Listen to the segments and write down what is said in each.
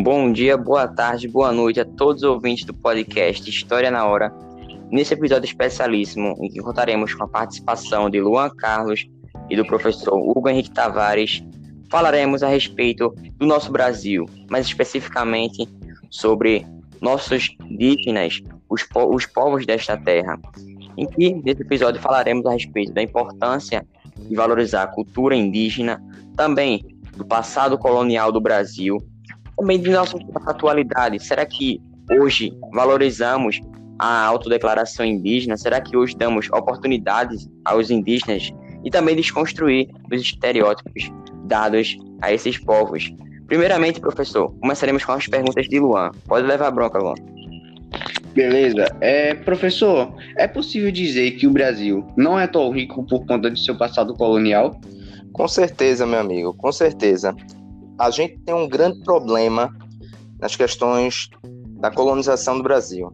Bom dia, boa tarde, boa noite a todos os ouvintes do podcast História na Hora. Nesse episódio especialíssimo, em que contaremos com a participação de Luan Carlos e do professor Hugo Henrique Tavares, falaremos a respeito do nosso Brasil, mais especificamente sobre nossos indígenas, os, po os povos desta terra. Em que, nesse episódio, falaremos a respeito da importância de valorizar a cultura indígena, também do passado colonial do Brasil também de nossa atualidade. Será que hoje valorizamos a autodeclaração indígena? Será que hoje damos oportunidades aos indígenas e também desconstruir os estereótipos dados a esses povos? Primeiramente, professor, começaremos com as perguntas de Luan. Pode levar a bronca, Luan. Beleza. É, professor, é possível dizer que o Brasil não é tão rico por conta de seu passado colonial? Com certeza, meu amigo, com certeza a gente tem um grande problema nas questões da colonização do Brasil.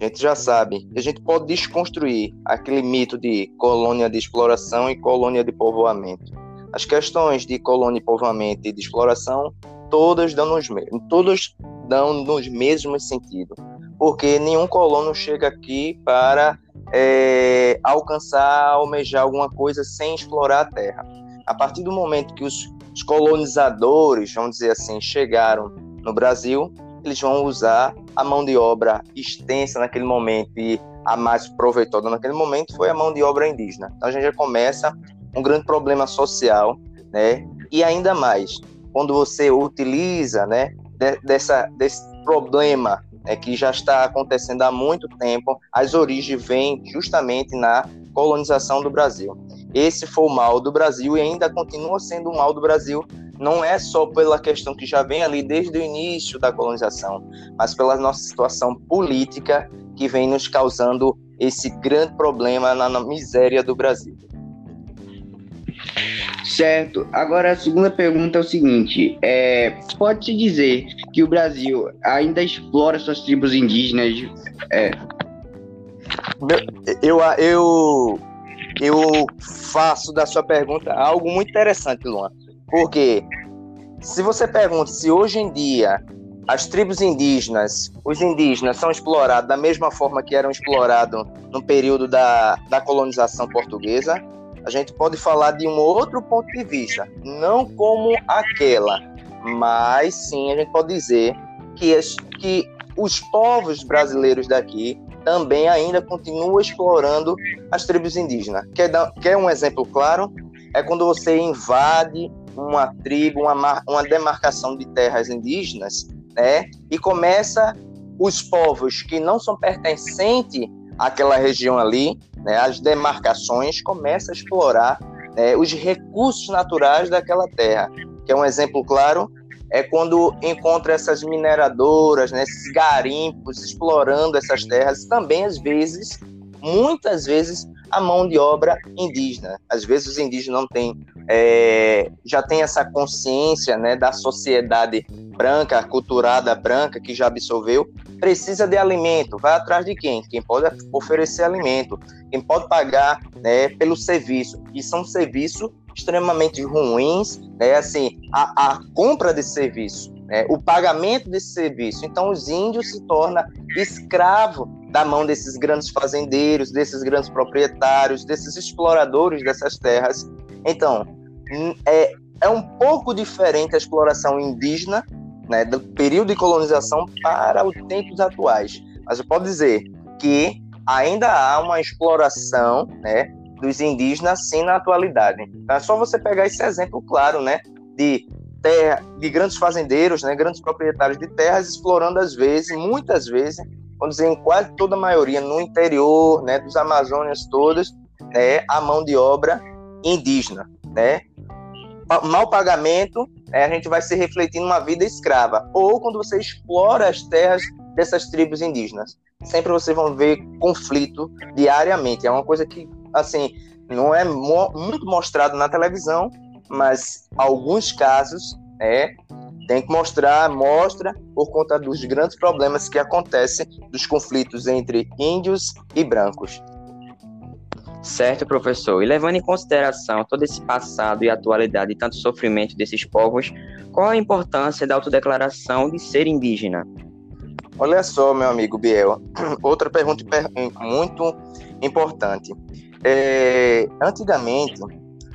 A gente já sabe que a gente pode desconstruir aquele mito de colônia de exploração e colônia de povoamento. As questões de colônia, povoamento e de exploração, todas dão nos, todas dão nos mesmos sentidos, porque nenhum colono chega aqui para é, alcançar, almejar alguma coisa sem explorar a terra. A partir do momento que os os colonizadores, vamos dizer assim, chegaram no Brasil, eles vão usar a mão de obra extensa naquele momento e a mais proveitosa naquele momento foi a mão de obra indígena. Então a gente já começa um grande problema social, né? E ainda mais quando você utiliza, né, dessa desse problema né, que já está acontecendo há muito tempo, as origens vêm justamente na colonização do Brasil. Esse foi o mal do Brasil e ainda continua sendo o mal do Brasil. Não é só pela questão que já vem ali desde o início da colonização, mas pela nossa situação política que vem nos causando esse grande problema na miséria do Brasil. Certo. Agora a segunda pergunta é o seguinte: é, pode-se dizer que o Brasil ainda explora suas tribos indígenas? É... Eu, eu, eu faço da sua pergunta algo muito interessante, Luan. Porque se você pergunta se hoje em dia as tribos indígenas, os indígenas são explorados da mesma forma que eram explorados no período da, da colonização portuguesa, a gente pode falar de um outro ponto de vista, não como aquela, mas sim a gente pode dizer que, as, que os povos brasileiros daqui também ainda continua explorando as tribos indígenas. Quer, dar, quer um exemplo claro? É quando você invade uma tribo, uma, uma demarcação de terras indígenas, né? E começa os povos que não são pertencentes àquela região ali, né? As demarcações começam a explorar né, os recursos naturais daquela terra. Que é um exemplo claro é quando encontra essas mineradoras, né, esses garimpos explorando essas terras, também às vezes, muitas vezes, a mão de obra indígena. Às vezes os indígenas não têm, é, já tem essa consciência né, da sociedade branca, culturada branca, que já absorveu, precisa de alimento. Vai atrás de quem? Quem pode oferecer alimento, quem pode pagar né, pelo serviço. E são serviços extremamente ruins, né? Assim, a, a compra desse serviço, né? o pagamento desse serviço. Então, os índios se tornam escravo da mão desses grandes fazendeiros, desses grandes proprietários, desses exploradores dessas terras. Então, é, é um pouco diferente a exploração indígena, né, do período de colonização para os tempos atuais. Mas eu posso dizer que ainda há uma exploração, né, dos indígenas sim na atualidade. Então, é só você pegar esse exemplo claro, né, de terra, de grandes fazendeiros, né, grandes proprietários de terras explorando às vezes, muitas vezes, vamos dizer em quase toda a maioria no interior, né, dos Amazônias todas, né, a mão de obra indígena, né? Mal pagamento, né, a gente vai se refletindo uma vida escrava. Ou quando você explora as terras dessas tribos indígenas, sempre vocês vão ver conflito diariamente. É uma coisa que assim, não é mo muito mostrado na televisão, mas alguns casos, é, tem que mostrar, mostra por conta dos grandes problemas que acontecem dos conflitos entre índios e brancos. Certo, professor. E levando em consideração todo esse passado e atualidade e tanto sofrimento desses povos, qual a importância da autodeclaração de ser indígena? Olha só, meu amigo Biel, outra pergunta muito importante. É, antigamente,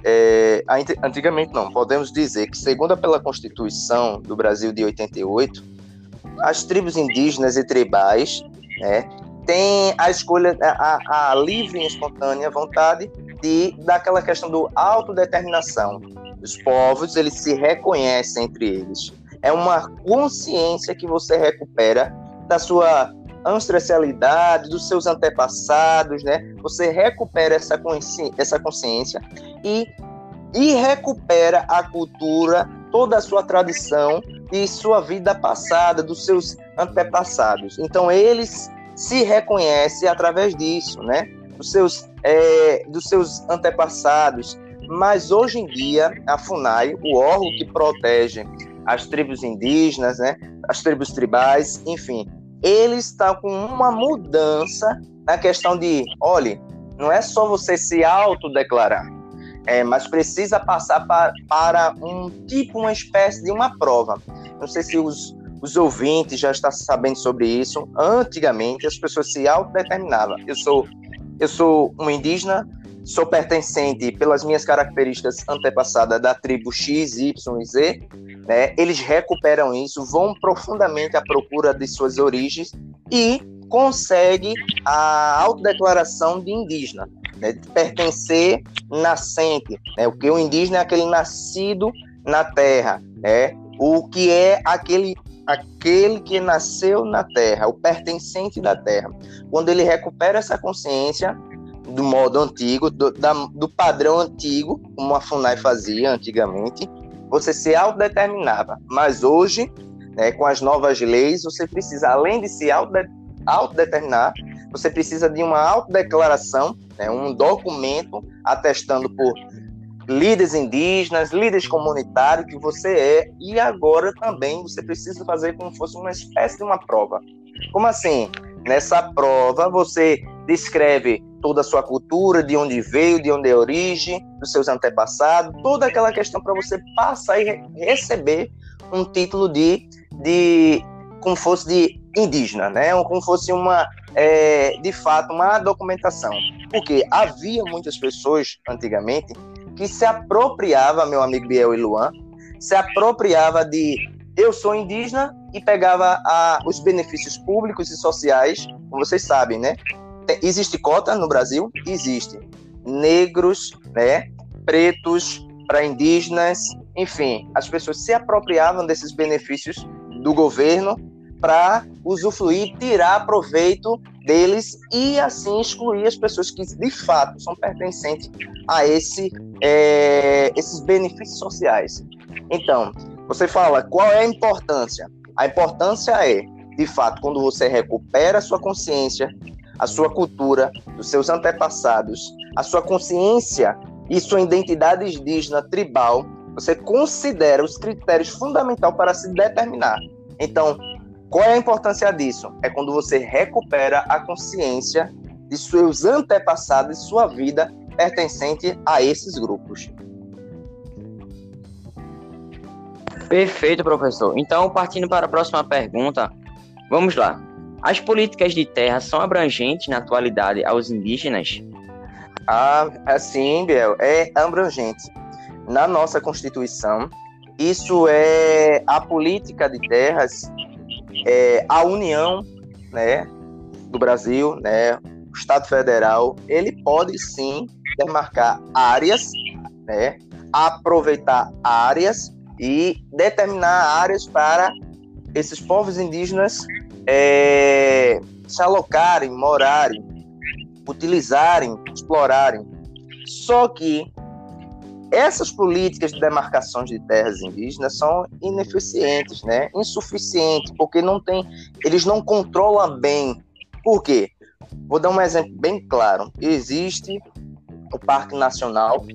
é, antigamente não, podemos dizer que, segundo pela Constituição do Brasil de 88, as tribos indígenas e tribais né, têm a escolha, a, a livre e espontânea vontade de daquela questão do autodeterminação. Os povos, eles se reconhecem entre eles. É uma consciência que você recupera da sua ancestralidade, dos seus antepassados, né? Você recupera essa consciência, essa consciência e, e recupera a cultura, toda a sua tradição e sua vida passada, dos seus antepassados. Então, eles se reconhecem através disso, né? Dos seus, é, dos seus antepassados. Mas hoje em dia, a FUNAI, o órgão que protege as tribos indígenas, né? As tribos tribais, enfim, ele está com uma mudança na questão de, olhe, não é só você se autodeclarar, é, mas precisa passar para, para um tipo, uma espécie de uma prova. Não sei se os, os ouvintes já estão sabendo sobre isso. Antigamente, as pessoas se autodeterminavam. Eu sou, eu sou um indígena, sou pertencente, pelas minhas características antepassadas, da tribo X, Y e Z, né? Eles recuperam isso, vão profundamente à procura de suas origens e conseguem a autodeclaração de indígena, né? de pertencer nascente. Né? O que o indígena é aquele nascido na terra, né? o que é aquele aquele que nasceu na terra, o pertencente da terra. Quando ele recupera essa consciência do modo antigo, do, da, do padrão antigo, como a FUNAI fazia antigamente, você se autodeterminava. Mas hoje, né, com as novas leis, você precisa, além de se autodeterminar, você precisa de uma autodeclaração, né, um documento atestando por líderes indígenas, líderes comunitários que você é, e agora também você precisa fazer como se fosse uma espécie de uma prova. Como assim? Nessa prova você descreve toda a sua cultura, de onde veio, de onde é origem, dos seus antepassados, toda aquela questão para você passar e receber um título de, de como fosse de indígena, né? Como fosse uma, é, de fato, uma documentação. Porque havia muitas pessoas antigamente que se apropriava, meu amigo Biel e Luan, se apropriava de eu sou indígena e pegava a, os benefícios públicos e sociais, como vocês sabem, né? Existe cota no Brasil? Existe. Negros, né? Pretos, para indígenas, enfim, as pessoas se apropriavam desses benefícios do governo para usufruir, tirar proveito deles e assim excluir as pessoas que de fato são pertencentes a esse, é, esses benefícios sociais. Então, você fala qual é a importância? A importância é, de fato, quando você recupera a sua consciência, a sua cultura, dos seus antepassados, a sua consciência e sua identidade indígena tribal, você considera os critérios fundamentais para se determinar. Então, qual é a importância disso? É quando você recupera a consciência de seus antepassados e sua vida pertencente a esses grupos. Perfeito, professor. Então, partindo para a próxima pergunta, vamos lá. As políticas de terra são abrangentes na atualidade aos indígenas? Ah, assim, Biel, é abrangente. Na nossa Constituição, isso é a política de terras, é, a União né, do Brasil, né, o Estado Federal, ele pode sim demarcar áreas, né, aproveitar áreas e determinar áreas para esses povos indígenas é, se alocarem, morarem, utilizarem, explorarem. Só que essas políticas de demarcações de terras indígenas são ineficientes, né? Insuficientes, porque não tem, eles não controlam bem. Por quê? Vou dar um exemplo bem claro. Existe o Parque Nacional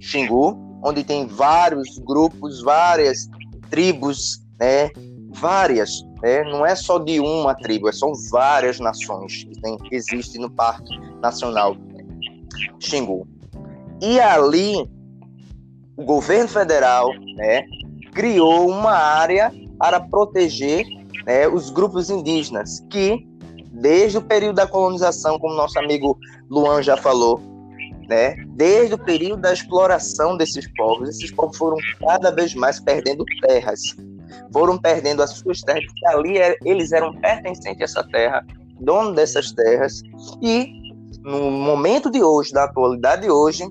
Xingu, onde tem vários grupos, várias tribos, né? Várias né? não é só de uma tribo, é são várias nações que, tem, que existem no Parque Nacional. Xingu. E ali, o governo federal né, criou uma área para proteger né, os grupos indígenas, que, desde o período da colonização, como nosso amigo Luan já falou, né, desde o período da exploração desses povos, esses povos foram cada vez mais perdendo terras, foram perdendo as suas terras, porque ali é, eles eram pertencentes a essa terra, dono dessas terras, e no momento de hoje, na atualidade de hoje,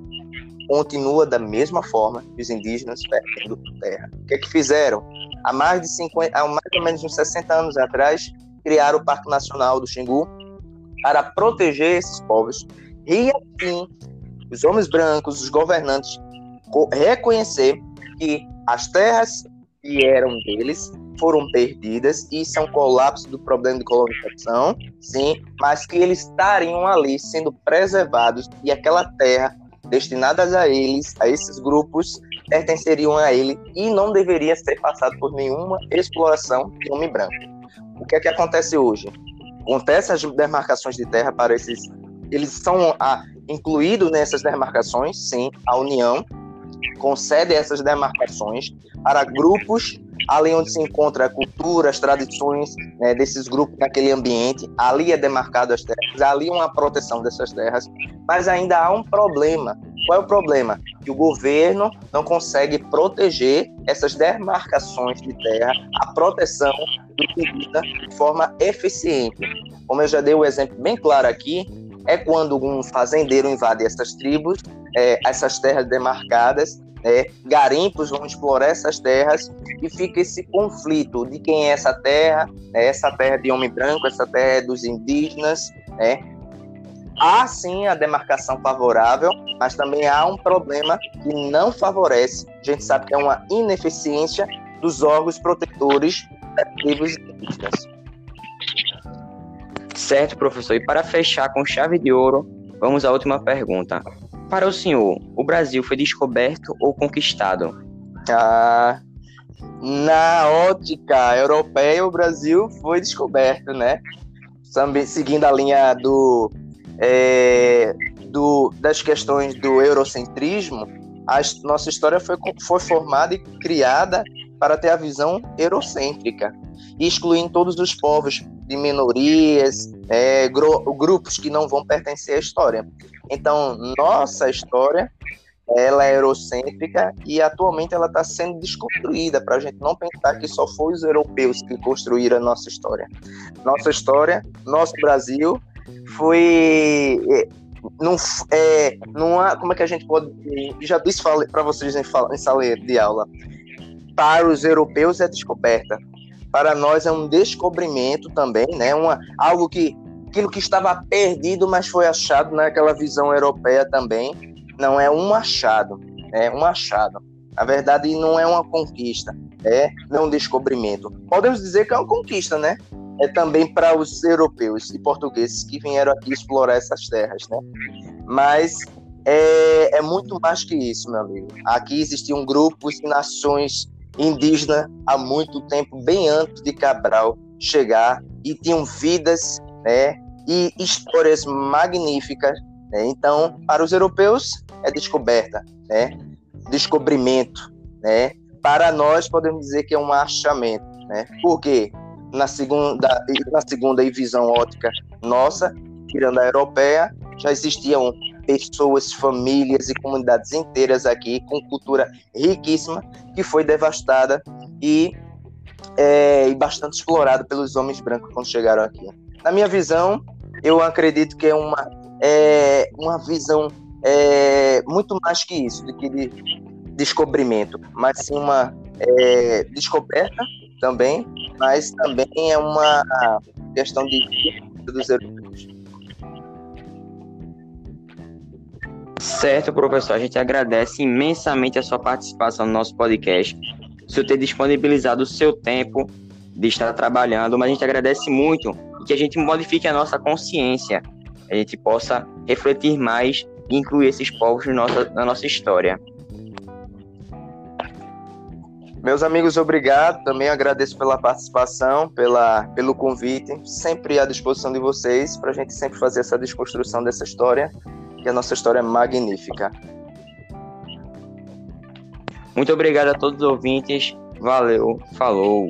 continua da mesma forma os indígenas perdendo terra. O que é que fizeram? Há mais de 50, há mais ou menos uns 60 anos atrás, criaram o Parque Nacional do Xingu para proteger esses povos e assim os homens brancos, os governantes reconhecer que as terras que eram deles foram perdidas isso é um colapso do problema de colonização, sim, mas que eles estariam ali sendo preservados e aquela terra destinadas a eles, a esses grupos, pertenceriam a ele e não deveria ser passado por nenhuma exploração de homem branco. O que é que acontece hoje? Acontece as demarcações de terra para esses. Eles são a, incluídos nessas demarcações, sim, a União concede essas demarcações para grupos ali onde se encontra a cultura, as tradições né, desses grupos naquele ambiente, ali é demarcado as terras, ali é uma proteção dessas terras, mas ainda há um problema. Qual é o problema? Que o governo não consegue proteger essas demarcações de terra, a proteção do de forma eficiente. Como eu já dei o um exemplo bem claro aqui, é quando um fazendeiro invade essas tribos, é, essas terras demarcadas, é, garimpos vão explorar essas terras e fica esse conflito de quem é essa terra, é, essa terra é de homem branco, essa terra é dos indígenas, né? Há sim a demarcação favorável, mas também há um problema que não favorece. A gente sabe que é uma ineficiência dos órgãos protetores das tribos indígenas. Certo, professor. E para fechar com chave de ouro, vamos à última pergunta. Para o senhor, o Brasil foi descoberto ou conquistado? Ah, na ótica europeia, o Brasil foi descoberto, né? Seguindo a linha do, é, do das questões do eurocentrismo, a nossa história foi, foi formada e criada para ter a visão eurocêntrica, excluindo todos os povos de minorias, é, grupos que não vão pertencer à história. Então, nossa história ela é eurocêntrica e atualmente ela está sendo desconstruída para a gente não pensar que só foi os europeus que construíram a nossa história. Nossa história, nosso Brasil foi é, não é numa, como é que a gente pode já disse para vocês em, em sala de aula para os europeus é descoberta para nós é um descobrimento também né uma algo que aquilo que estava perdido, mas foi achado naquela visão europeia também. Não é um achado, é um achado. Na verdade, não é uma conquista, é não um descobrimento. Podemos dizer que é uma conquista, né? É também para os europeus e portugueses que vieram aqui explorar essas terras, né? Mas é, é muito mais que isso, meu amigo. Aqui existiam grupos e nações indígenas há muito tempo, bem antes de Cabral chegar, e tinham vidas né, e histórias magníficas. Né? Então, para os europeus, é descoberta, né? descobrimento. Né? Para nós, podemos dizer que é um achamento. Né? Porque na segunda, na segunda visão ótica nossa, tirando a europeia, já existiam pessoas, famílias e comunidades inteiras aqui com cultura riquíssima que foi devastada e, é, e bastante explorada pelos homens brancos quando chegaram aqui. Na minha visão, eu acredito que é uma, é, uma visão é, muito mais que isso, do que de descobrimento, mas sim uma é, descoberta também, mas também é uma questão de dos europeus. Certo, professor. A gente agradece imensamente a sua participação no nosso podcast, o senhor ter disponibilizado o seu tempo de estar trabalhando, mas a gente agradece muito que a gente modifique a nossa consciência, a gente possa refletir mais e incluir esses povos na nossa, na nossa história. Meus amigos, obrigado. Também agradeço pela participação, pela, pelo convite. Sempre à disposição de vocês para a gente sempre fazer essa desconstrução dessa história, que a nossa história é magnífica. Muito obrigado a todos os ouvintes. Valeu, falou.